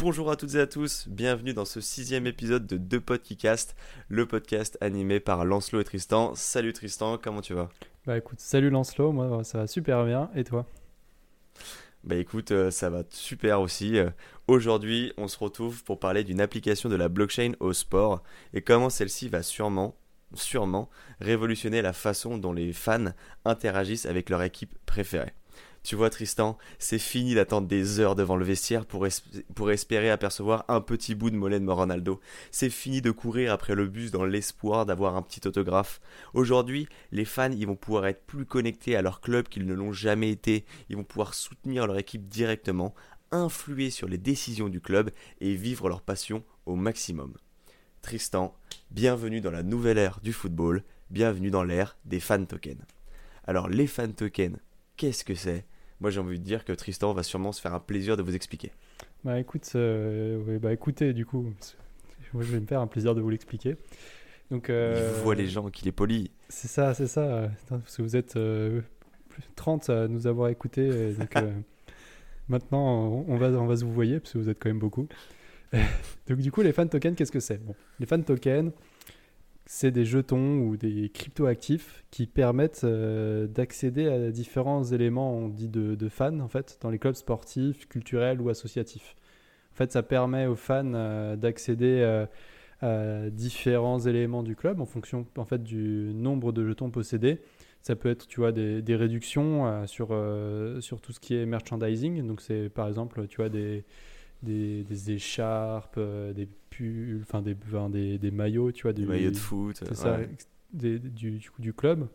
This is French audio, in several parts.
Bonjour à toutes et à tous, bienvenue dans ce sixième épisode de Deux Podcast, le podcast animé par Lancelot et Tristan. Salut Tristan, comment tu vas? Bah écoute, salut Lancelot, moi ça va super bien, et toi? Bah écoute, euh, ça va super aussi. Euh, aujourd'hui, on se retrouve pour parler d'une application de la blockchain au sport et comment celle-ci va sûrement, sûrement révolutionner la façon dont les fans interagissent avec leur équipe préférée. Tu vois, Tristan, c'est fini d'attendre des heures devant le vestiaire pour, espérer apercevoir un petit bout de mollet de Ronaldo. C'est fini de courir après le bus dans l'espoir d'avoir un petit autographe. Aujourd'hui, les fans ils vont pouvoir être plus connectés à leur club qu'ils ne l'ont jamais été. Ils vont pouvoir soutenir leur équipe directement, influer sur les décisions du club et vivre leur passion au maximum. Tristan, bienvenue dans la nouvelle ère du football, bienvenue dans l'ère des fan tokens. Alors les fan tokens, qu'est-ce que c'est? Moi j'ai envie de dire que Tristan va sûrement se faire un plaisir de vous expliquer. Bah écoute, euh, bah écoutez du coup, moi je vais me faire un plaisir de vous l'expliquer. Donc, euh, Il voit les gens qu'il est poli. C'est ça, c'est ça. Parce que vous êtes 30 euh, à nous avoir écoutés. Donc, maintenant, on va, on va se vous voyer, parce que vous êtes quand même beaucoup. donc du coup, les fan tokens, qu'est-ce que c'est? Bon, Les fan tokens, c'est des jetons ou des crypto-actifs qui permettent euh, d'accéder à différents éléments on dit de, fans en fait dans les clubs sportifs, culturels ou associatifs. En fait, ça permet aux fans euh, d'accéder euh, à différents éléments du club en fonction en fait du nombre de jetons possédés. Ça peut être tu vois des, des réductions sur sur tout ce qui est merchandising. Donc c'est par exemple tu vois des des, des écharpes, des enfin des, des, des, maillots, tu vois, des maillots de foot, ça, du, du, du, club.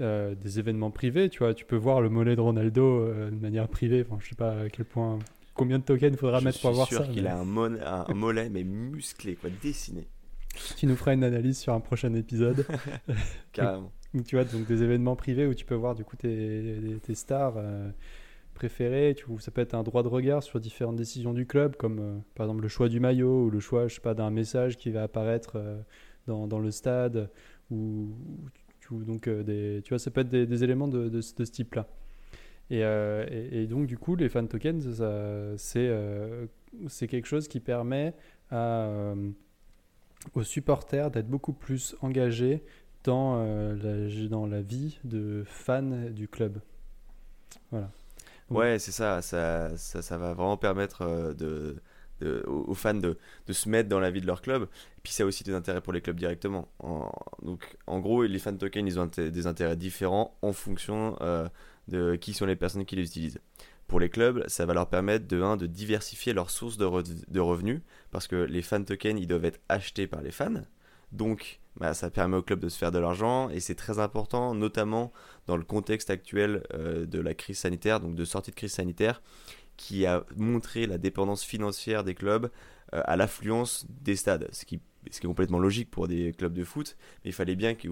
Euh, des événements privés, tu vois, tu peux voir le mollet de Ronaldo euh, de manière privée. Enfin, je sais pas à quel point, combien de tokens il faudra mettre pour avoir ça. Je suis sûr qu'il a un, mollet, un, mollet mais musclé, quoi, dessiné. Tu nous feras une analyse sur un prochain épisode. Carrément. tu vois, donc des événements privés où tu peux voir du coup tes, tes stars. Euh, préféré. Ça peut être un droit de regard sur différentes décisions du club, comme euh, par exemple le choix du maillot ou le choix, je sais pas, d'un message qui va apparaître euh, dans, le stade. Ou, donc, euh, tu vois, ça peut être des, éléments de, ce type-là. Et, donc, du coup, les fan tokens, c'est quelque chose qui permet aux supporters d'être beaucoup plus engagés dans, la, dans la vie de fans du club. Voilà. Ouais, c'est ça ça, ça. va vraiment permettre euh, de, aux fans de, de, se mettre dans la vie de leur club. Et puis ça a aussi des intérêts pour les clubs directement. En, donc en gros, les fan tokens, ils ont des intérêts différents en fonction euh, de qui sont les personnes qui les utilisent. Pour les clubs, ça va leur permettre de, un, de diversifier leurs sources de, de revenus, parce que les fan tokens, ils doivent être achetés par les fans. Donc, bah, ça permet au club de se faire de l'argent et c'est très important, notamment dans le contexte actuel euh, de la crise sanitaire, donc de sortie de crise sanitaire, qui a montré la dépendance financière des clubs euh, à l'affluence des stades, ce qui, est complètement logique pour des clubs de foot, mais il fallait bien que,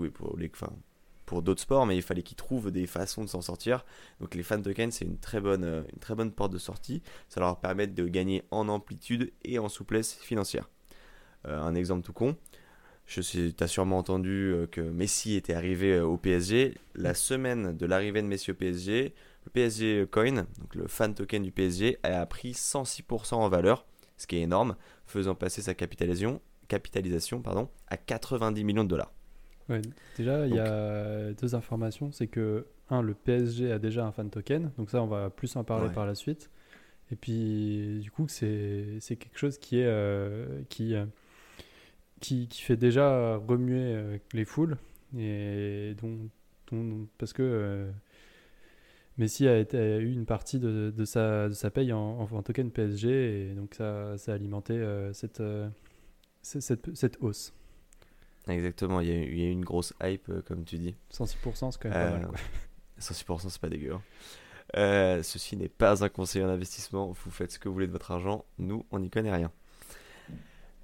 pour d'autres sports, mais il fallait qu'ils trouvent des façons de s'en sortir. Donc les fan tokens, c'est une très bonne, euh, une très bonne porte de sortie. Ça leur permet de gagner en amplitude et en souplesse financière. un exemple tout con, tu as sûrement entendu euh, que Messi était arrivé euh, au PSG. La semaine de l'arrivée de Messi au PSG, le PSG Coin, donc le fan token du PSG, a pris 106% en valeur, ce qui est énorme, faisant passer sa capitalisation, capitalisation pardon, à 90 millions de dollars. déjà, il y a deux informations. C'est que, un, le PSG a déjà un fan token, donc ça, on va plus en parler par la suite. Et puis, du coup, c'est quelque chose qui est. Euh, qui, qui, fait déjà remuer euh, les foules et dont, parce que euh, Messi a, été, eu une partie de, de, sa, de sa paye en, en, token PSG et donc ça, ça a alimenté euh, cette, cette, cette, hausse. Exactement, il y, a, il y, a, une grosse hype comme tu dis. 106% c'est quand même pas mal. Quoi. 106% c'est pas dégueu. Hein. ceci n'est pas un conseil en investissement, vous faites ce que vous voulez de votre argent, nous on n'y connaît rien.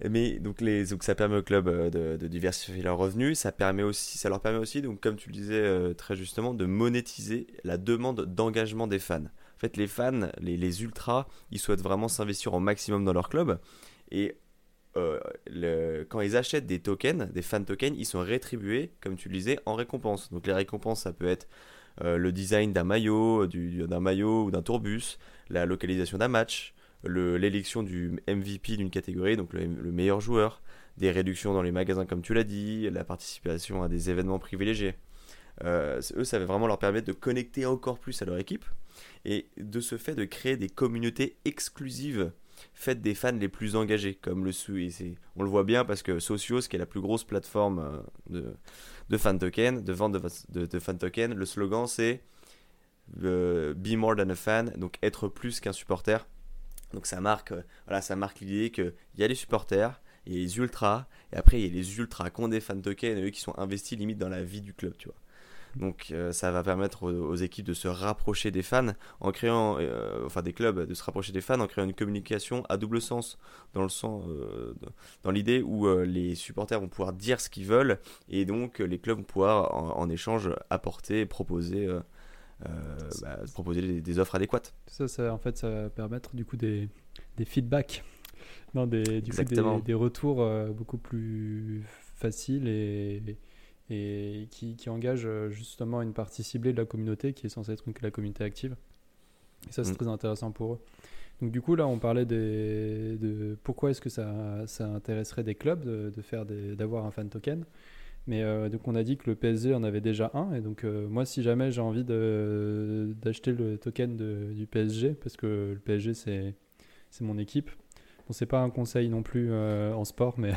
Mais donc, les, ça permet au club euh, de, diversifier leurs revenus, ça, leur permet aussi, donc, comme tu le disais euh, très justement, de monétiser la demande d'engagement des fans. En fait, les fans, les, ultras, ils souhaitent vraiment s'investir au maximum dans leur club. Et euh, quand ils achètent des tokens, des fan tokens, ils sont rétribués, comme tu le disais, en récompense. Donc les récompenses, ça peut être le design d'un maillot, d'un maillot ou d'un tourbus, la localisation d'un match, l'élection du MVP d'une catégorie, donc le, meilleur joueur, des réductions dans les magasins comme tu l'as dit, la participation à des événements privilégiés. eux, ça va vraiment leur permettre de connecter encore plus à leur équipe et de ce fait de créer des communautés exclusives faites des fans les plus engagés, comme le On le voit bien parce que Socios, qui est la plus grosse plateforme euh, de, de fan token, de vente de, de, fan token, le slogan c'est euh, Be more than a fan, donc être plus qu'un supporter. Donc ça marque, euh, voilà, ça marque l'idée qu'il y a les supporters, il y a les ultras, et après il y a les ultras qui ont des fan tokens, eux qui sont investis limite dans la vie du club, tu vois. Donc euh, ça va permettre aux, équipes de se rapprocher des fans en créant, euh, enfin des clubs de se rapprocher des fans en créant une communication à double sens dans le sens, dans l'idée où les supporters vont pouvoir dire ce qu'ils veulent et donc les clubs vont pouvoir en, échange apporter, proposer. Bah, proposer des, offres adéquates. Ça, ça, en fait, ça va permettre du coup des, des feedbacks, non, des, du coup, des, des, retours beaucoup plus faciles et, et qui, qui, engage euh, justement une partie ciblée de la communauté qui est censée être une, la communauté active. Et ça, c'est mm. très intéressant pour eux. Donc du coup, là, on parlait des, de pourquoi est-ce que ça, ça, intéresserait des clubs de, de faire d'avoir un fan token. Mais euh, donc on a dit que le PSG en avait déjà un. Et donc euh, moi, si jamais j'ai envie d'acheter le token de, du PSG, parce que le PSG, c'est mon équipe. Bon, c'est pas un conseil non plus en sport, mais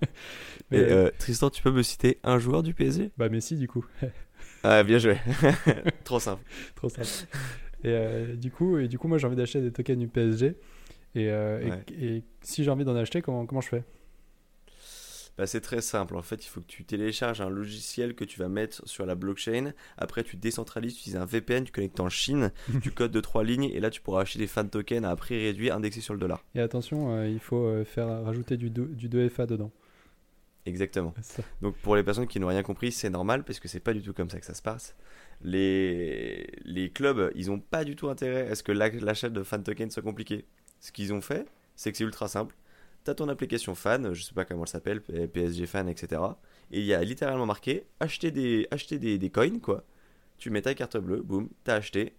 Mais euh, Tristan, tu peux me citer un joueur du PSG Bah Messi du coup. ah bien joué. Trop simple. Trop simple. Et euh, du coup, et du coup, moi j'ai envie d'acheter des tokens du PSG. Euh, et, et, si j'ai envie d'en acheter, comment, comment je fais? Bah, c'est très simple. En fait, il faut que tu télécharges un logiciel que tu vas mettre sur la blockchain. Après, tu décentralises, tu utilises un VPN, tu connectes en Chine, tu codes de trois lignes et là, tu pourras acheter des fan tokens à prix réduit indexé sur le dollar. Et attention, il faut faire rajouter du, du 2FA dedans. Exactement. Donc pour les personnes qui n'ont rien compris, c'est normal parce que c'est pas du tout comme ça que ça se passe. Les, les clubs, ils n'ont pas du tout intérêt à ce que l'achat de fan tokens soit compliqué. Ce qu'ils ont fait, c'est que c'est ultra simple. Tu as ton application fan, je sais pas comment elle s'appelle, PSG fan, etc. Et il y a littéralement marqué acheter des, acheter des, des coins, quoi. Tu mets ta carte bleue, boum, t'as acheté.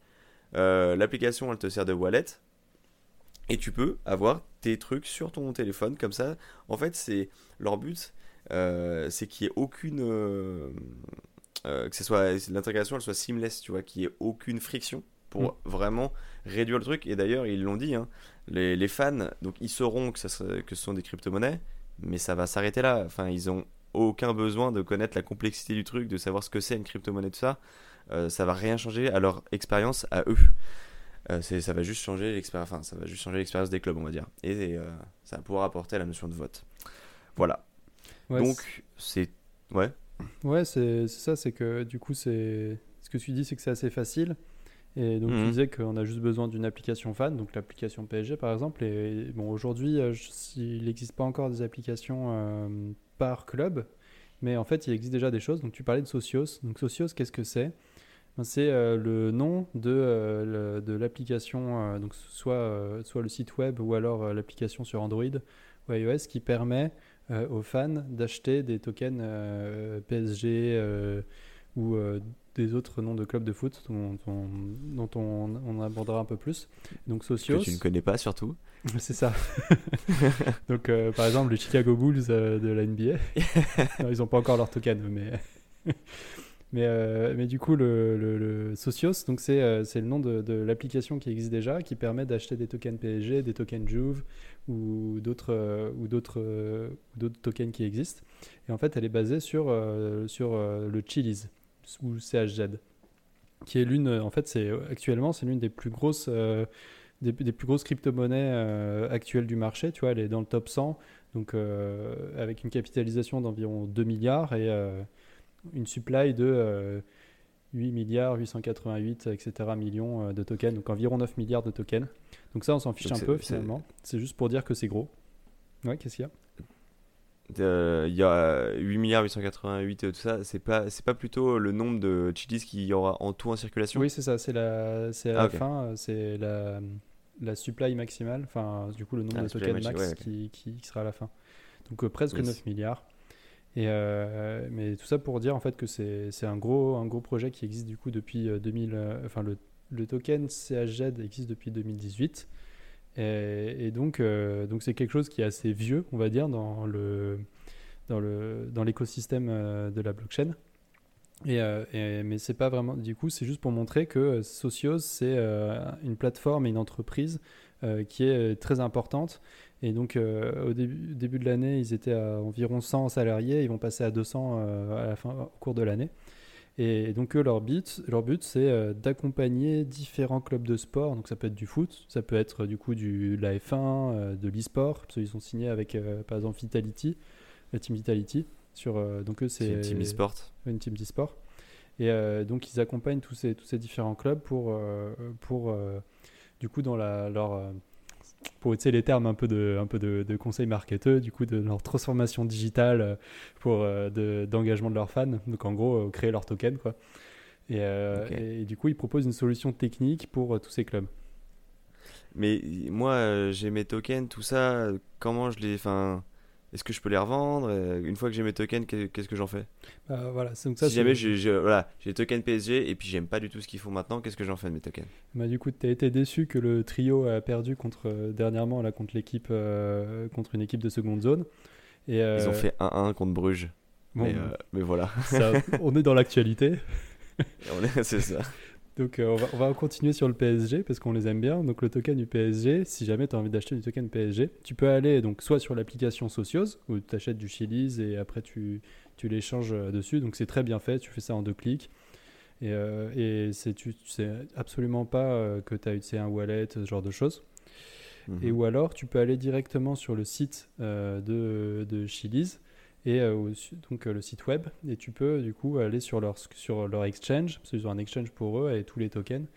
Euh, l'application, elle te sert de wallet. Et tu peux avoir tes trucs sur ton téléphone comme ça. En fait, c'est leur but, euh, c'est qu'il n'y ait aucune. Euh, euh, que ce soit l'intégration elle soit seamless, tu vois, qu'il n'y ait aucune friction pour mm. vraiment réduire le truc. Et d'ailleurs, ils l'ont dit, hein, les, les, fans, donc ils sauront que, ça, que ce sont des crypto-monnaies, mais ça va s'arrêter là. Enfin, ils ont aucun besoin de connaître la complexité du truc, de savoir ce que c'est une crypto-monnaie, tout ça. Euh, ça va rien changer à leur expérience à eux. Euh, ça va juste changer l'expérience, enfin, ça va juste changer l'expérience des clubs, on va dire. Et, ça va pouvoir apporter la notion de vote. Voilà. Donc, c'est. Ouais. Ouais, c'est ça, c'est que du coup, c'est. Ce que tu dis, c'est que c'est assez facile. Et donc, tu mhm. disais qu'on a juste besoin d'une application fan, donc l'application PSG par exemple. Et bon, aujourd'hui, euh, il n'existe pas encore des applications euh, par club, mais en fait, il existe déjà des choses. Donc, tu parlais de Socios. Donc, Socios, qu'est-ce que c'est? Ben, C'est euh, le nom de, de l'application, donc soit, soit le site web ou alors l'application sur Android ou iOS qui permet aux fans d'acheter des tokens PSG ou des autres noms de clubs de foot dont, dont on, on, abordera un peu plus. Donc Socios. Que tu ne connais pas surtout. C'est ça. Donc par exemple les Chicago Bulls de la NBA. ils n'ont pas encore leur token, mais mais, euh, mais du coup, le, le, Socios, donc c'est euh, le nom de, de l'application qui existe déjà, qui permet d'acheter des tokens PSG, des tokens Juve ou d'autres euh, ou d'autres d'autres tokens qui existent. Et en fait, elle est basée sur sur le Chiliz ou CHZ, qui est l'une, en fait, c'est actuellement c'est l'une des plus grosses des, des, plus grosses crypto-monnaies actuelles du marché. Tu vois, elle est dans le top 100, donc avec une capitalisation d'environ 2 milliards et une supply de 8 euh, milliards, 888, etc. millions euh, de tokens, donc environ 9 milliards de tokens. Donc ça, on s'en fiche un peu finalement. C'est juste pour dire que c'est gros. Ouais, qu'est-ce qu'il y a? Il y a 8 milliards 888 et tout ça, c'est pas c'est pas plutôt le nombre de chilis qu'il y aura en tout en circulation? Oui, c'est ça, c'est la c'est à ah, la fin, euh, c'est la la supply maximale, enfin du coup le nombre ah, de tokens max qui, qui, sera à la fin. Donc presque 9 milliards. Et euh, mais tout ça pour dire en fait que c'est un gros, un gros projet qui existe du coup depuis 2000. Euh, euh, enfin, le, le, token CHZ existe depuis 2018. Et, et donc, euh, donc c'est quelque chose qui est assez vieux, on va dire, dans le dans le dans l'écosystème euh, de la blockchain. Et, euh, mais c'est pas vraiment. Du coup, c'est juste pour montrer que euh, Socios c'est euh, une plateforme et une entreprise euh, qui est très importante. Et donc, euh, au début, début de l'année, ils étaient à environ 100 salariés. Ils vont passer à 200 euh, à la fin, au cours de l'année. Et donc, eux, leur but, leur but c'est euh, d'accompagner différents clubs de sport. Donc, ça peut être du foot, ça peut être du coup du, de la F1, euh, de l'e-sport. Parce qu'ils sont signés avec, euh, par exemple, Vitality, la team Vitality. Sur, donc, eux, C'est c'est une team e-sport. une team d'e-sport. Et euh, donc, ils accompagnent tous ces, tous ces différents clubs pour, euh, pour euh, du coup, dans la, leur. Pour utiliser les termes un peu de, un peu de, de conseils marketeux, du coup, de leur transformation digitale euh, pour euh, de- d'engagement de leurs fans. Donc, en gros, euh, créer leur token, quoi. Et, euh, et, du coup, ils proposent une solution technique pour tous ces clubs. Mais moi, j'ai mes tokens, tout ça. Comment je les. Enfin, est-ce que je peux les revendre? Euh, Une fois que j'ai mes tokens, qu'est- qu'est-ce que j'en fais? Bah, voilà, c'est- donc ça, Si jamais j'ai voilà, les tokens PSG et puis j'aime pas du tout ce qu'ils font maintenant, qu'est-ce que j'en fais de mes tokens? Bah, du coup, tu as été déçu que le trio a perdu contre, euh, dernièrement là, contre, l'équipe, euh, contre une équipe de seconde zone. Et, Ils ont fait 1-1 contre Bruges. bon, mais, mais voilà, ça, on est dans l'actualité. C'est ça. Donc euh, on, va, on va continuer sur le PSG parce qu'on les aime bien. Donc le token du PSG, si jamais tu as envie d'acheter du token PSG, tu peux aller donc soit sur l'application Socios où tu achètes du Chili's et après tu, tu l'échanges euh, dessus. Donc c'est très bien fait, tu fais ça en deux clics. Et, euh, et c'est tu tu sais absolument pas que tu as utilisé un wallet, ce genre de choses. Et Mhm. ou alors, tu peux aller directement sur le site euh, de, de Chili's, et, euh, donc euh, le site web, et tu peux du coup aller sur leur, sur leur exchange, parce qu'ils ont un exchange pour eux et tous les tokens,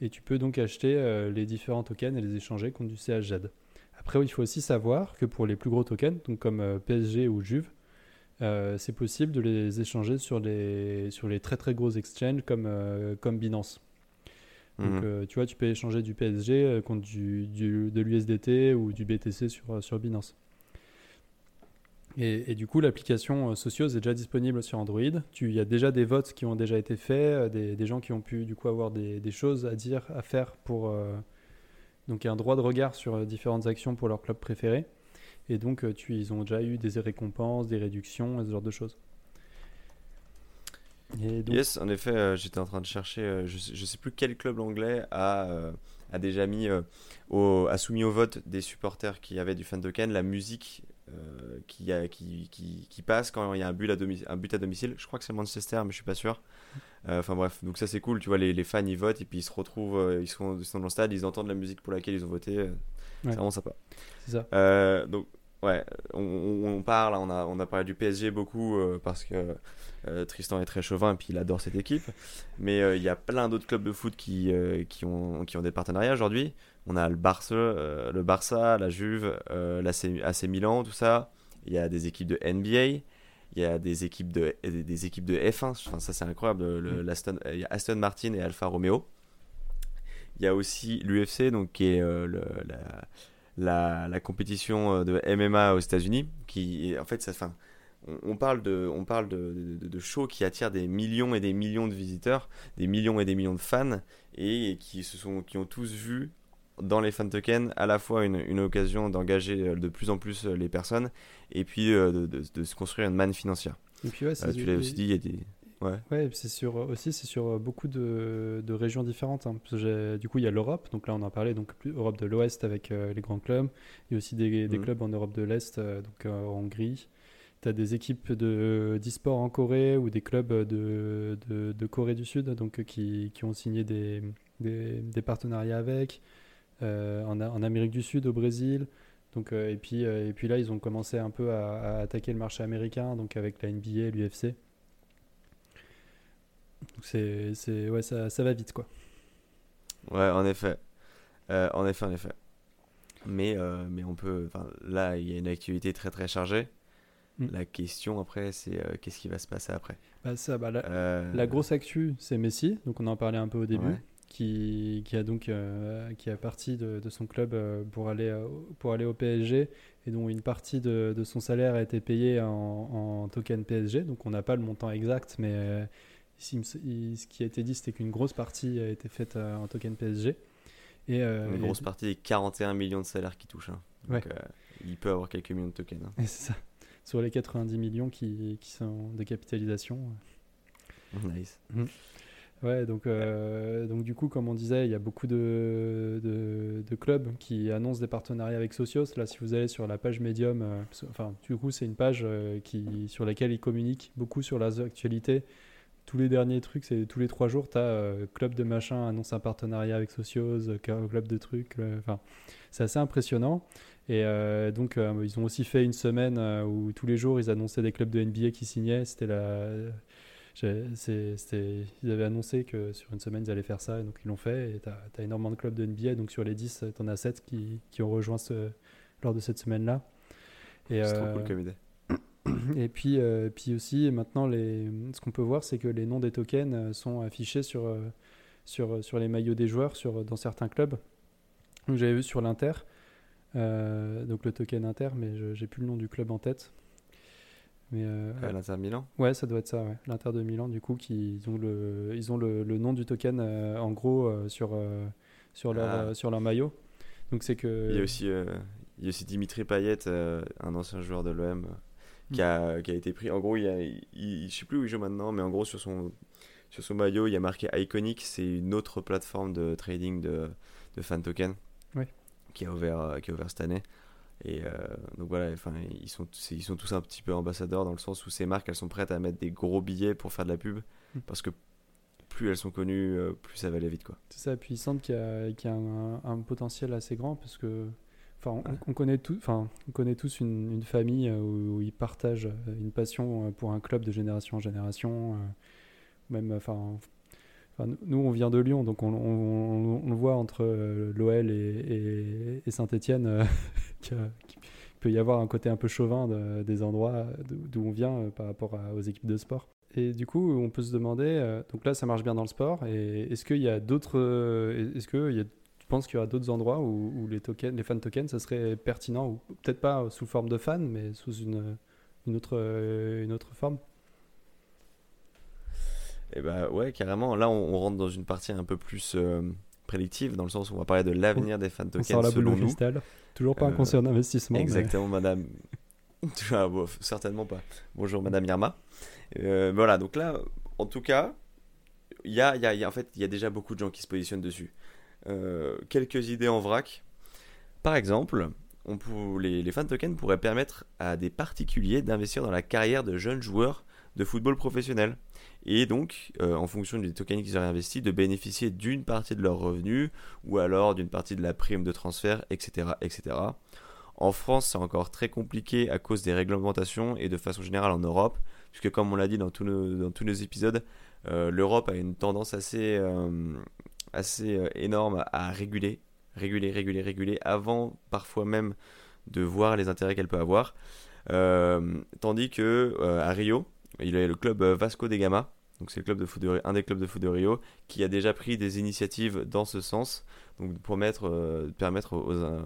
et tu peux donc acheter euh, les différents tokens et les échanger contre du CHZ. Après, il faut aussi savoir que pour les plus gros tokens, donc comme PSG ou Juve, euh, c'est possible de les échanger sur les, sur les très très gros exchanges comme, euh, comme Binance. Donc, Mhm. euh, tu vois, tu peux échanger du PSG contre du, du- de l'USDT ou du BTC sur, sur Binance. Et, du coup, l'application euh, Socios est déjà disponible sur Android. Il y a déjà des votes qui ont déjà été faits, euh, des, gens qui ont pu du coup avoir des, choses à dire, à faire pour. euh, donc, il y a un droit de regard sur différentes actions pour leur club préféré. Et donc, ils ont déjà eu des récompenses, des réductions, ce genre de choses. Et Yes, en effet, j'étais en train de chercher, je, je sais plus quel club anglais a, déjà mis, a soumis au vote des supporters qui avaient du fan token la musique euh, qui, a- qui, qui, qui passe quand il y a un but, à domicile, un but à domicile. Je crois que c'est Manchester, mais je suis pas sûr. Euh, Enfin bref, donc ça c'est cool, tu vois, les, les fans ils votent et puis ils se retrouvent, euh, ils, sont, ils sont dans le stade, ils entendent la musique pour laquelle ils ont voté. Ouais. C'est vraiment sympa. c'est ça. Donc, ouais, on, on- on parle, on a, on a parlé du PSG beaucoup parce que Tristan est très chauvin et puis il adore cette équipe. Mais il y a plein d'autres clubs de foot qui, qui, ont, qui ont des partenariats aujourd'hui. On a le Barça, euh, le Barça la Juve, euh, l'AC AC Milan, tout ça. Il y a des équipes de NBA. Il y a des équipes de, des, équipes de F1. Enfin, ça, c'est incroyable. Le, l'Aston- il y a Aston Martin et Alfa Romeo. Il y a aussi l'UFC, donc qui est euh, le- la, la, la compétition euh, de MMA aux États-Unis, qui en fait, ça, enfin, on, on parle de, on parle de, de, de shows qui attirent des millions et des millions de visiteurs, des millions et des millions de fans, et qui se sont, qui ont tous vu dans les fan tokens à la fois une, une occasion d'engager euh, de plus en plus euh, les personnes, et puis euh, de, de- de se construire une manne financière. Et puis, ouais, c'est- Euh, tu l'as aussi dit, il y a des, ouais. Ouais, c'est sur aussi c'est sur beaucoup de, de régions différentes. hein. Parce que du coup, il y a l'Europe, donc là on en parlait, donc Europe de l'Ouest avec euh, les grands clubs. Il y a aussi des, des Mhm. clubs en Europe de l'Est, donc en Hongrie. Tu as des équipes de d'e-sport en Corée ou des clubs de, Corée du Sud, donc qui, qui ont signé des, des, des partenariats avec. Euh, en, Amérique du Sud, au Brésil. Donc, euh, et, puis, euh, et puis là, ils ont commencé un peu à, à attaquer le marché américain, donc avec la NBA et l'UFC. Donc c'est, c'est, ouais, ça, ça va vite, quoi. Ouais, en effet. Euh, en effet, en effet. Mais, euh, mais on peut. Là, il y a une activité très très chargée. Mm. La question après, c'est euh, qu'est-ce qui va se passer après? Bah, ça, bah, la, la grosse actu, c'est Messi, donc on en parlait un peu au début, Ouais. Qui, qui a donc euh, qui a parti de, de son club euh, pour aller euh, pour aller au PSG et dont une partie de, de son salaire a été payée en, en token PSG. Donc on n'a pas le montant exact, mais ici, il ce qui a été dit, c'était qu'une grosse partie a été faite en token PSG. Et, Une et- grosse partie des 41 millions de salaires qu'il touche. hein. Donc, Ouais. il peut avoir quelques millions de tokens. hein. c'est ça. Sur les 90 millions qui, qui sont de capitalisation. Nice. Ouais, donc, euh, donc du coup, comme on disait, il y a beaucoup de, de, clubs qui annoncent des partenariats avec Socios. Là, si vous allez sur la page Medium, euh, enfin, du coup, c'est une page euh, qui, sur laquelle ils communiquent beaucoup sur la actualité. Tous les derniers trucs, c'est tous les trois jours, tu as club de machin annonce un partenariat avec Socios, club de trucs. Enfin, c'est assez impressionnant. Et donc, ils ont aussi fait une semaine où tous les jours, ils annonçaient des clubs de NBA qui signaient. C'était la. Ils avaient annoncé que sur une semaine, ils allaient faire ça, et donc ils l'ont fait. Et tu as, énormément de clubs de NBA. Donc, sur les 10, tu en as 7 qui, qui ont rejoint ce, lors de cette semaine-là. C'est trop euh, cool comme idée. et puis, euh, puis aussi, maintenant, les, ce qu'on peut voir, c'est que les noms des tokens euh, sont affichés sur, euh, sur, sur les maillots des joueurs sur, dans certains clubs. J'avais vu sur l'Inter, euh, donc le token Inter, mais je j'ai plus le nom du club en tête. Mais euh, À l'Inter Milan ouais, ça doit être ça, ouais. l'Inter de Milan, du coup, qui, ils ont le, ils ont le, le nom du token euh, en gros euh, sur, euh, sur, leur, Ah. euh, sur leur maillot. Donc, c'est que. Il y a aussi, euh, il y a aussi Dimitri Payet, euh, un ancien joueur de l'OM, euh, qui, a, qui a été pris. En gros, il y a, il, il- je sais plus où il joue maintenant, mais en gros, sur son, sur son maillot, il y a marqué Iconic. C'est une autre plateforme de trading de, de fan token Ouais. qui, a ouvert, euh, qui a ouvert cette année. Et euh, donc voilà, enfin, ils sont, ils sont tous un petit peu ambassadeurs dans le sens où ces marques, elles sont prêtes à mettre des gros billets pour faire de la pub. Mm. Parce que plus elles sont connues, euh, plus ça va aller vite. C'est ça, puis il semble qu'il y a, y a un, un potentiel assez grand parce que enfin, on, Ouais. on connaît tout, enfin, on connaît tous une, une famille euh, où, où ils partagent une passion pour un club de génération en génération. Même, enfin, enfin, nous- on vient de Lyon, donc on, on- on- on le voit entre l'OL et, et, Saint-Etienne qu'il peut y avoir un côté un peu chauvin de- des endroits d'où d'où on vient euh, par rapport aux équipes de sport. Et du coup, on peut se demander, euh, donc là, ça marche bien dans le sport. Et est-ce qu'il y a d'autres, euh, est-ce que tu penses qu'il y aura d'autres endroits où, les tokens, les fan tokens, ça serait pertinent ou peut-être pas sous forme de fan, mais sous une, autre, euh, forme? Et bah ouais, carrément. Là, on, rentre dans une partie un peu plus euh, prédictive, dans le sens où on va parler de l'avenir des fan On tokens sort la boule selon de cristal. Toujours pas un Euh, conseiller d'investissement. mais- Exactement, madame. Ah, bon, certainement pas. Bonjour, madame Irma. Euh, voilà, donc là, en tout cas, il y a, y a- y a- en fait, il y a déjà beaucoup de gens qui se positionnent dessus. Euh, quelques idées en vrac. Par exemple, on pour, les, les fan tokens pourraient permettre à des particuliers d'investir dans la carrière de jeunes joueurs de football professionnel. Et donc, euh, en fonction du token qu'ils auraient investi, de bénéficier d'une partie de leurs revenus ou alors d'une partie de la prime de transfert, etc. etc. En France, c'est encore très compliqué à cause des réglementations et de façon générale en Europe, puisque comme on l'a dit dans tous nos, épisodes, euh, l'Europe a une tendance assez, euh, assez énorme à réguler, réguler, réguler, réguler, avant parfois même de voir les intérêts qu'elle peut avoir. Tandis que à Rio, il y a le club euh, Vasco da Gama, donc c'est le club de foot de- un des clubs de foot de Rio, qui a déjà pris des initiatives dans ce sens, donc pour mettre, euh, permettre aux, aux-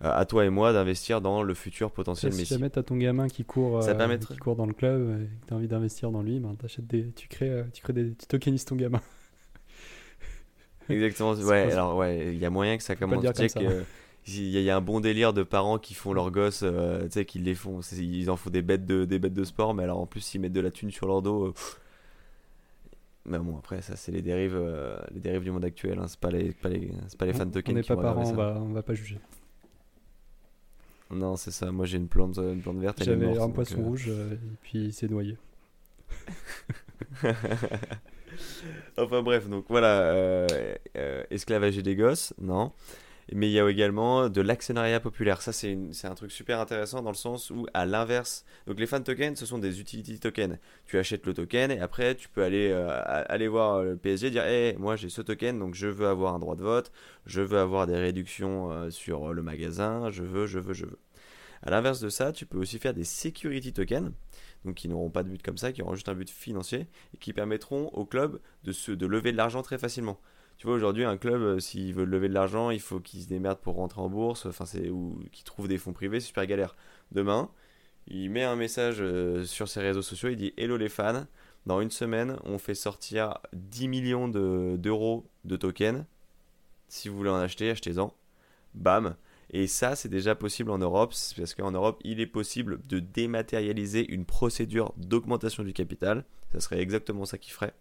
à toi et moi d'investir dans le futur potentiel si Messi. jamais t'as ton gamin qui court, Ça euh, qui court dans le club et que t'as envie d'investir dans lui, ben des, tu crées, euh, tu crées des, tu tokenises ton gamin. Exactement. Ouais, alors ouais, il y a moyen que ça commence. dire Tu comme ça. que il y, a- il y a un bon délire de parents qui font leurs gosses, euh, tu sais, qui les font, ils en font des bêtes de des bêtes de sport, mais alors en plus ils mettent de la thune sur leur dos. euh, mais bon, après ça c'est les dérives, euh, les dérives du monde actuel. hein, c'est pas les, pas les, pas les On- fan on tokens n'est pas parents, on va, on va pas juger. Non, c'est ça. Moi j'ai une plante, une plante verte. J'avais un donc, poisson rouge et puis il s'est noyé. enfin bref, donc voilà, euh, euh, esclavager des gosses, non. Mais il y a également de l'actionnariat populaire. Ça, c'est un truc super intéressant dans le sens où, à l'inverse, donc les fan tokens, ce sont des utility tokens. Tu achètes le token et après, tu peux aller, euh, aller voir le PSG et dire Hé, moi j'ai ce token, donc je veux avoir un droit de vote, je veux avoir des réductions euh, sur le magasin, je veux, je veux, je veux. À l'inverse de ça, tu peux aussi faire des security tokens, donc qui n'auront pas de but comme ça, qui auront juste un but financier et qui permettront au club de, se, de lever de l'argent très facilement. Tu vois, aujourd'hui, un club, euh, s'il veut lever de l'argent, il faut qu'il se démerde pour rentrer en bourse, enfin, c'est, ou qu'il trouve des fonds privés, super galère. Demain, il met un message euh, sur ses réseaux sociaux, il dit Hello les fans, dans une semaine, on fait sortir 10 millions de- d'euros de tokens Si vous voulez en acheter, achetez-en. Bam. Et ça, c'est déjà possible en Europe, parce qu'en Europe, il est possible de dématérialiser une procédure d'augmentation du capital. Ça serait exactement ça qu'ils feraient.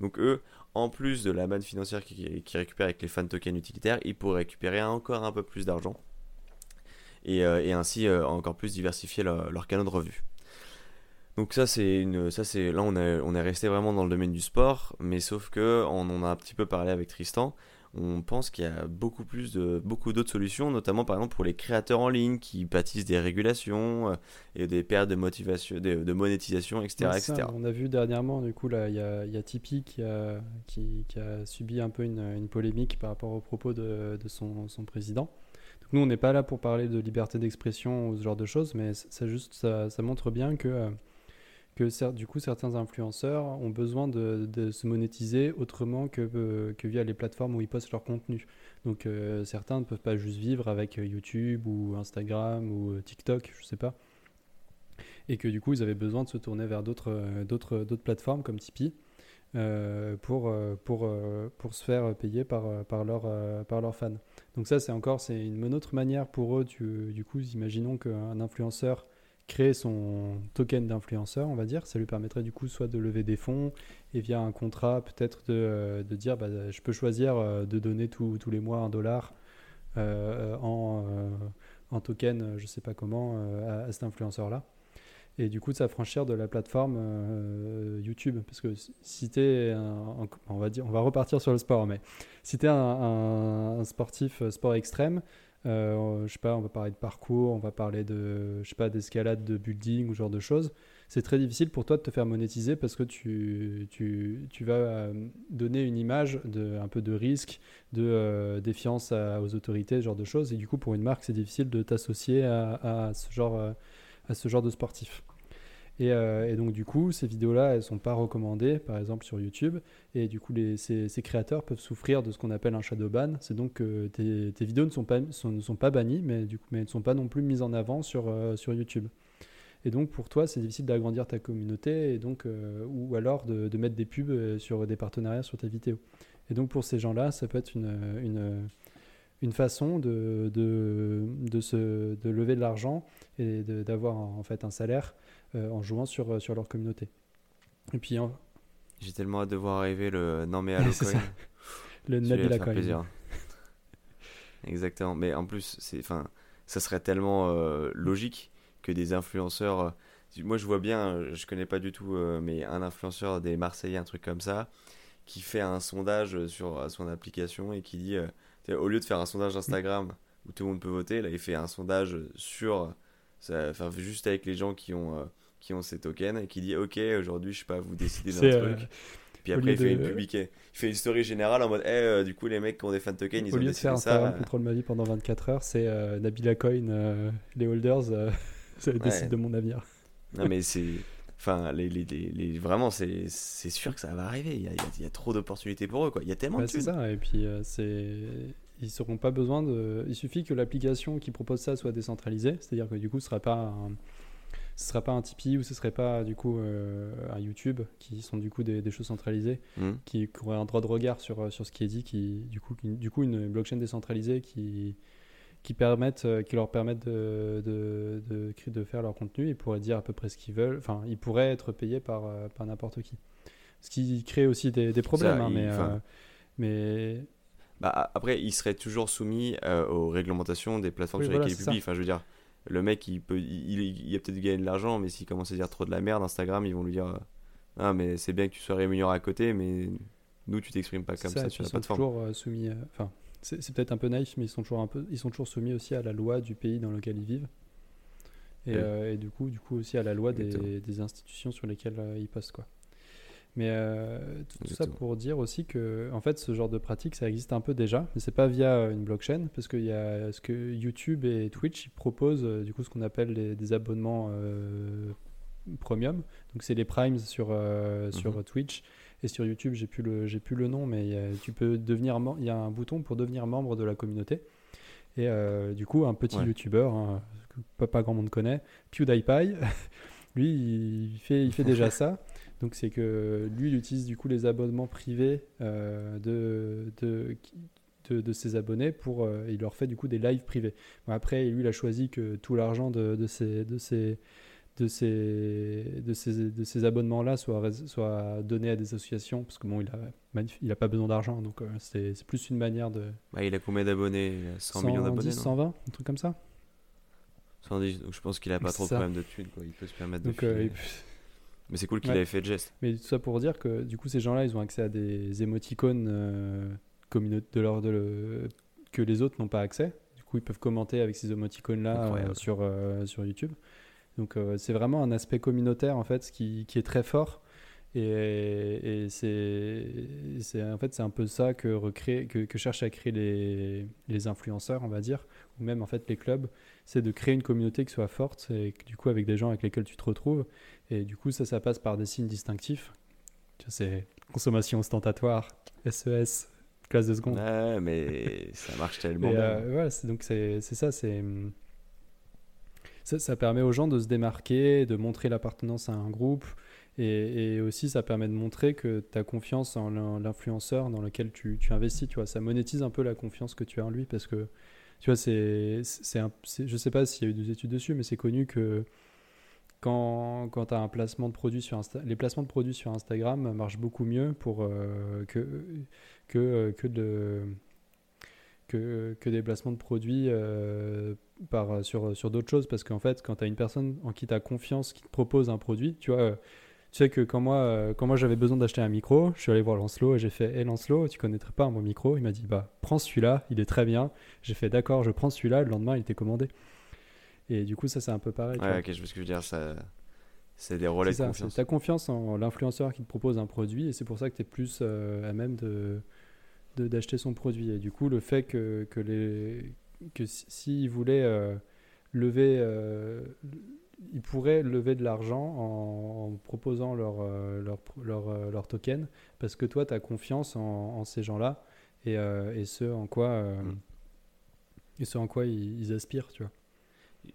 Donc eux, en plus de la manne financière qu'ils qui récupèrent avec les fan tokens utilitaires, ils pourraient récupérer encore un peu plus d'argent. Et, euh, ainsi euh, encore plus diversifier leur, leur canal de revue. Donc ça c'est une ça c'est là on est on est resté vraiment dans le domaine du sport mais sauf que on en a un petit peu parlé avec Tristan on pense qu'il y a beaucoup plus de beaucoup d'autres solutions, notamment par exemple pour les créateurs en ligne qui pâtissent des régulations euh, et des pertes de motivation, de, monétisation, etc., On a vu dernièrement, du coup, là, il y a, y a Tipeee qui a, qui, a, subi un peu une, une, polémique par rapport aux propos de, de son, son, président. Donc nous, on n'est pas là pour parler de liberté d'expression ou ce genre de choses, mais ça juste ça, ça montre bien que euh, que du coup certains influenceurs ont besoin de, se monétiser autrement que, euh, que, via les plateformes où ils postent leur contenu. Donc euh, certains ne peuvent pas juste vivre avec euh, YouTube ou Instagram ou TikTok, je sais pas. Et que du coup ils avaient besoin de se tourner vers d'autres, plateformes comme Tipeee pour, se faire payer par, par, leur, par leurs fans. Donc ça c'est encore une autre manière pour eux. Du coup imaginons qu'un influenceur créer son token d'influenceur, on va dire. Ça lui permettrait du coup soit de lever des fonds et via un contrat peut-être de, euh, de, dire bah, je peux choisir euh, de donner tous les mois un dollar euh, en, en, token, je sais pas comment, à, cet influenceur-là. Et du coup, de s'affranchir de la plateforme YouTube. Parce que si tu es, on, va dire, on va repartir sur le sport, mais si tu es un, sportif sport extrême, je sais pas, on va parler de parcours, on va parler de, je sais pas, d'escalade, de building ou ce genre de choses. C'est très difficile pour toi de te faire monétiser parce que tu, tu, tu vas euh, donner une image de un peu de risque, de euh, défiance aux autorités, ce genre de choses. Et du coup, pour une marque, c'est difficile de t'associer à, ce genre, à ce genre de sportif. Euh, et, donc, du coup, ces vidéos-là, elles sont pas recommandées, par exemple, sur YouTube. Et du coup, ces, créateurs peuvent souffrir de ce qu'on appelle un shadow ban. C'est donc que tes, vidéos ne sont, pas, ne bannies, mais, mais ne sont pas non plus mises en avant sur, euh, sur YouTube. Et donc, pour toi, c'est difficile d'agrandir ta communauté et donc, euh, ou alors de, mettre des pubs sur des partenariats sur tes vidéos. Et donc, pour ces gens-là, ça peut être une, une façon de, de, de, se, de lever de l'argent et d'avoir en fait un salaire euh, en jouant sur, euh, sur leur communauté. Et puis. J'ai tellement hâte de voir arriver le non mais Coin. le Nabila Coin. plaisir. Exactement. Mais en plus, c'est, enfin, ça serait tellement euh, logique que des influenceurs. moi, je vois bien, je connais pas du tout, mais un influenceur des Marseillais, un truc comme ça, qui fait un sondage sur son application et qui dit, au lieu de faire un sondage Instagram où tout le monde peut voter, là, il fait un sondage sur, enfin, juste avec les gens qui ont qui ont ces tokens et qui dit ok aujourd'hui je sais pas vous décidez d'un truc. euh, puis après il fait une publiqué il fait une story générale en mode eh du coup les mecs qui ont des fan tokens ils au lieu de faire ça un contrôle ma vie pendant 24 heures c'est euh, Nabila Coin les holders ça décide de mon avenir. Non mais c'est Enfin, les, les, les, vraiment, c'est sûr que ça va arriver. Il y a, il y a trop d'opportunités pour eux. Quoi. Il y a tellement de C'est ça. Et puis, c'est ils seront pas besoin de. Il suffit que l'application qui propose ça soit décentralisée. C'est-à-dire que du coup, ce sera pas un, ce serait pas un Tipeee ou ce serait pas du coup euh, un YouTube qui sont du coup des, choses centralisées mmh. qui, auraient un droit de regard sur, euh, sur ce qui est dit qui du coup du coup une blockchain décentralisée qui qui permettent euh, qui leur permettent de, de, de, de, faire leur contenu. Ils pourraient dire à peu près ce qu'ils veulent. Enfin ils pourraient être payés par, par n'importe qui. Ce qui crée aussi des, des problèmes hein, mais mais bah, après ils seraient toujours soumis aux réglementations des plateformes sur lesquelles ils publient. enfin je veux dire le mec il peut il, il, a peut-être gagné de l'argent mais s'il commence à dire trop de la merde Instagram ils vont lui dire euh, ah mais c'est bien que tu sois rémunéré à côté mais nous tu t'exprimes pas comme ça, sur la plateforme. toujours euh, soumis enfin c'est peut-être un peu naïf mais ils sont toujours un peu ils sont toujours soumis aussi à la loi du pays dans lequel ils vivent. Et, euh, et du coup du coup aussi à la loi des, des, institutions sur lesquelles ils postent quoi. Mais euh, tout, ça pour dire aussi que, en fait, ce genre de pratique, ça existe un peu déjà, mais c'est pas via une blockchain, parce qu'il y a ce que YouTube et Twitch ils proposent, euh, du coup, ce qu'on appelle des abonnements euh, premium. Donc, c'est les primes sur, sur mhm. Twitch et sur YouTube. J'ai plus le, j'ai plus le nom, mais tu peux devenir, il y a un bouton pour devenir membre de la communauté. Et du coup, un petit YouTuber hein, que pas, pas grand monde connaît, PewDiePie, lui, il fait, il fait déjà ça. Donc c'est que lui, il utilise du coup les abonnements privés euh, de, de, de, de ses abonnés pour euh, il leur fait du coup des lives privés. Bon, après, lui, il a choisi que tout l'argent de, de ses de ses de ces, de ces, de ces abonnements-là soit, soit donné à des associations, parce que bon, il a, il a pas besoin d'argent, donc euh, c'est c'est plus une manière de... Il a combien d'abonnés? 100 millions d'abonnés 110, non? 120, un truc comme ça 110, donc je pense qu'il a pas C'est trop de problème de thunes, quoi. il peut se permettre donc, de euh, Mais c'est cool qu'il Ouais. ait fait le geste. Mais tout ça pour dire que du coup, ces gens-là, ils ont accès à des émoticônes euh, de leur, de le- que les autres n'ont pas accès. Du coup, ils peuvent commenter avec ces émoticônes-là euh, sur, euh, sur YouTube. Donc, euh, c'est vraiment un aspect communautaire en fait, qui, qui est très fort. Et, et c'est, en fait c'est un peu ça que, recréer, que, que cherchent à créer les, les influenceurs, on va dire, ou même en fait les clubs, c'est de créer une communauté qui soit forte et du coup avec des gens avec lesquels tu te retrouves. Et du coup ça, ça passe par des signes distinctifs. C'est consommation ostentatoire, SES, classe de seconde. Ouais, mais ça marche tellement Et, bien. euh, ouais, donc c'est c'est ça, c'est hum, ça, permet aux gens de se démarquer, de montrer l'appartenance à un groupe, et, aussi ça permet de montrer que tu as confiance en l'in- l'influenceur dans lequel tu, investis. Tu vois, ça monétise un peu la confiance que tu as en lui parce que tu vois, c'est je sais pas s'il y a eu des études dessus, mais c'est connu que quand, quand tu as un placement de produit sur les placements de produits sur Instagram marchent beaucoup mieux pour euh, que que que de que, que des placements de produits euh, par, sur, sur d'autres choses. Parce qu'en fait, quand tu as une personne en qui tu as confiance qui te propose un produit, tu vois, euh, tu sais que quand moi, euh, quand moi j'avais besoin d'acheter un micro, je suis allé voir Lancelot et j'ai fait Hé Lancelot, tu connaîtrais pas mon micro? Il m'a dit Bah, prends celui-là, il est très bien. J'ai fait D'accord, je prends celui-là. Le lendemain, il était commandé. Et du coup, ça, c'est un peu pareil. Ouais, ok, je vois ce que je veux dire. Ça... C'est des relais de ça, confiance. Tu as confiance en l'influenceur qui te propose un produit et c'est pour ça que tu es plus euh, à même de- d'acheter son produit. Et du coup, le fait que, que les que si- s'ils voulaient euh, lever, euh, ils pourraient lever de l'argent en, en proposant leur, euh, leur, leur, leur token parce que toi, tu as confiance en, en ces gens-là et, et ce en quoi, Mm. et ce en quoi ils, ils aspirent, tu vois.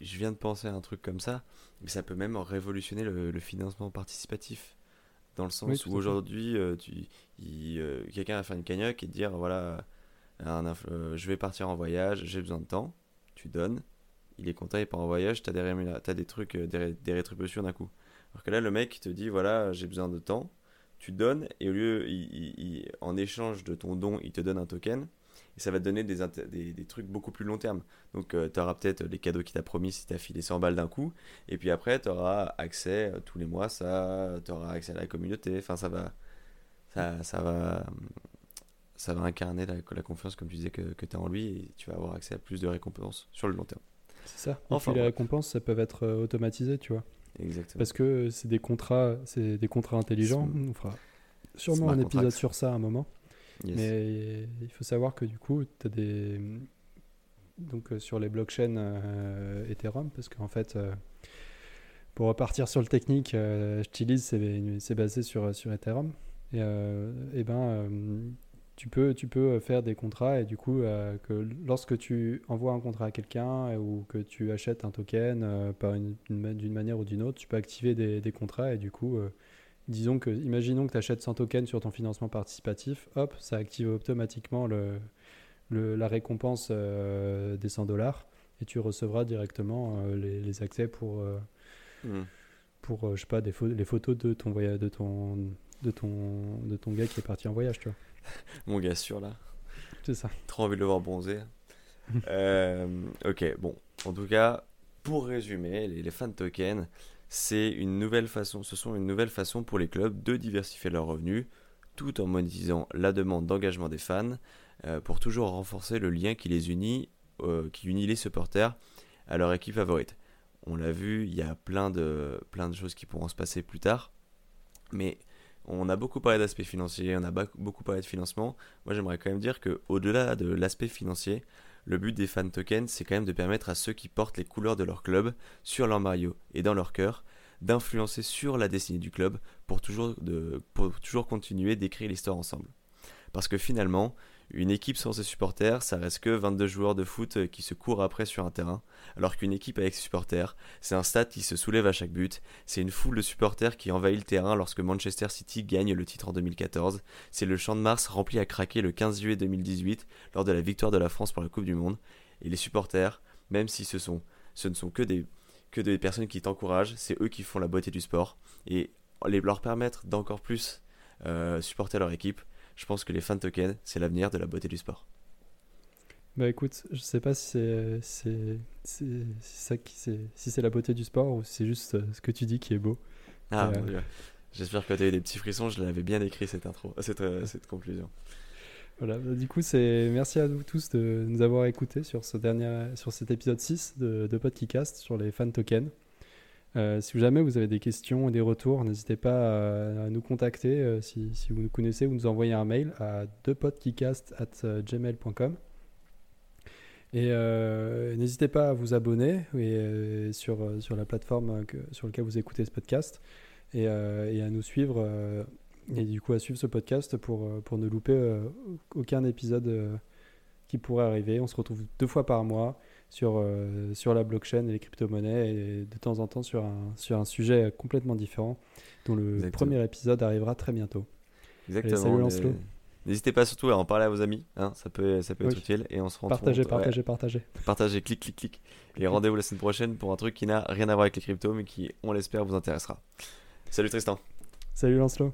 Je viens de penser à un truc comme ça, mais ça peut même révolutionner le, le financement participatif. Dans le sens Oui, où aujourd'hui, euh, euh, quelqu'un va faire une cagnotte et dire voilà, un inf- euh, je vais partir en voyage, j'ai besoin de temps, tu donnes, il est content, il part en voyage, tu as des, rémunéra- t'as des trucs, euh, des, ré- des rétributions d'un coup. Alors que là, le mec il te dit voilà, j'ai besoin de temps, tu donnes, et au lieu, il- il- il- en échange de ton don, il te donne un token, et ça va te donner des, des, des trucs beaucoup plus long terme. Donc, tu auras peut-être les cadeaux qu'il t'a promis si tu as filé 100 balles d'un coup. Et puis après, tu auras accès euh, tous les mois, ça, tu auras accès à la communauté. Enfin, ça va, ça, ça va, ça va incarner la, la confiance, comme tu disais, que, que tu as en lui. Et tu vas avoir accès à plus de récompenses sur le long terme. C'est ça. Et Enfin, puis les récompenses, ça peut être euh, automatisé, tu vois. Exactement. Parce que c'est des contrats, c'est des contrats intelligents. On fera sûrement un épisode sur ça à un moment. Mais il faut savoir que du coup, tu as des. Donc euh, sur les blockchains euh, Ethereum, parce qu'en fait, euh, pour repartir sur le technique, euh, c'est basé sur, sur Ethereum. Et, ben, tu peux, tu peux faire des contrats et du coup, que lorsque tu envoies un contrat à quelqu'un ou que tu achètes un token d'une manière ou d'une autre, tu peux activer des, des contrats et du coup, disons que, imaginons que tu achètes 100 tokens sur ton financement participatif, hop, ça active automatiquement le, le- la récompense euh, des 100 dollars et tu recevras directement euh, les, les accès pour, euh, Hmm. pour euh, je sais pas, des les photos de ton voyage, de ton, de ton, de ton gars qui est parti en voyage, tu vois. Mon gars sûr là. C'est ça. Trop envie de le voir bronzer. Ok, bon. En tout cas, pour résumer, les, les fan tokens, c'est une nouvelle façon, ce sont une nouvelle façon pour les clubs de diversifier leurs revenus, tout en monétisant la demande d'engagement des fans, euh, pour toujours renforcer le lien qui les unit, euh, qui unit les supporters à leur équipe favorite. On l'a vu, il y a plein de, plein de choses qui pourront se passer plus tard, mais on a beaucoup parlé d'aspect financier, on a beaucoup parlé de financement. Moi, j'aimerais quand même dire que au-delà de l'aspect financier, le but des fan tokens, c'est quand même de permettre à ceux qui portent les couleurs de leur club sur leur maillot et dans leur cœur d'influencer sur la destinée du club pour toujours, pour toujours continuer d'écrire l'histoire ensemble. Parce que finalement, Une équipe sans ses supporters, ça reste que 22 joueurs de foot qui se courent après sur un terrain, alors qu'une équipe avec ses supporters, c'est un stade qui se soulève à chaque but, c'est une foule de supporters qui envahit le terrain lorsque Manchester City gagne le titre en 2014, c'est le champ de Mars rempli à craquer le 15 juillet 2018 lors de la victoire de la France pour la Coupe du Monde, et les supporters, même si ce, sont, ce ne sont que des, que des personnes qui t'encouragent, c'est eux qui font la beauté du sport, et les, leur permettre d'encore plus euh, supporter leur équipe, je pense que les fan tokens, c'est l'avenir de la beauté du sport. Bah écoute, je sais pas si c'est qui c'est si c'est la beauté du sport ou si c'est juste euh, ce que tu dis qui est beau. Ah euh... J'espère que tu as eu des petits frissons, je l'avais bien écrit cette intro, cette, euh, cette conclusion. Voilà, bah, du coup, c'est merci à vous tous de nous avoir écoutés sur ce dernier sur cet épisode 6 de, de Podcast sur les fan tokens. Euh, si jamais vous avez des questions des retours, n'hésitez pas à, nous contacter euh, si, vous nous connaissez ou nous envoyer un mail à depodcast.gmail.com. Et euh, n'hésitez pas à vous abonner sur, sur la plateforme sur laquelle vous écoutez ce podcast et, et à nous suivre et du coup à suivre ce podcast pour, pour ne louper aucun épisode qui pourrait arriver. On se retrouve deux fois par mois sur, euh, sur la blockchain et les crypto-monnaies et de temps en temps sur un, sur un sujet complètement différent dont le premier épisode arrivera très bientôt. Exactement. salut Lancelot. N'hésitez pas surtout à en parler à vos amis, hein, ça peut, ça peut être utile. Et on se retrouve. Partagez, partagez, partagez. Partagez, clic, clic, clic. Et rendez-vous la semaine prochaine pour un truc qui n'a rien à voir avec les cryptos, mais qui, on l'espère, vous intéressera. Salut Tristan. Salut Lancelot.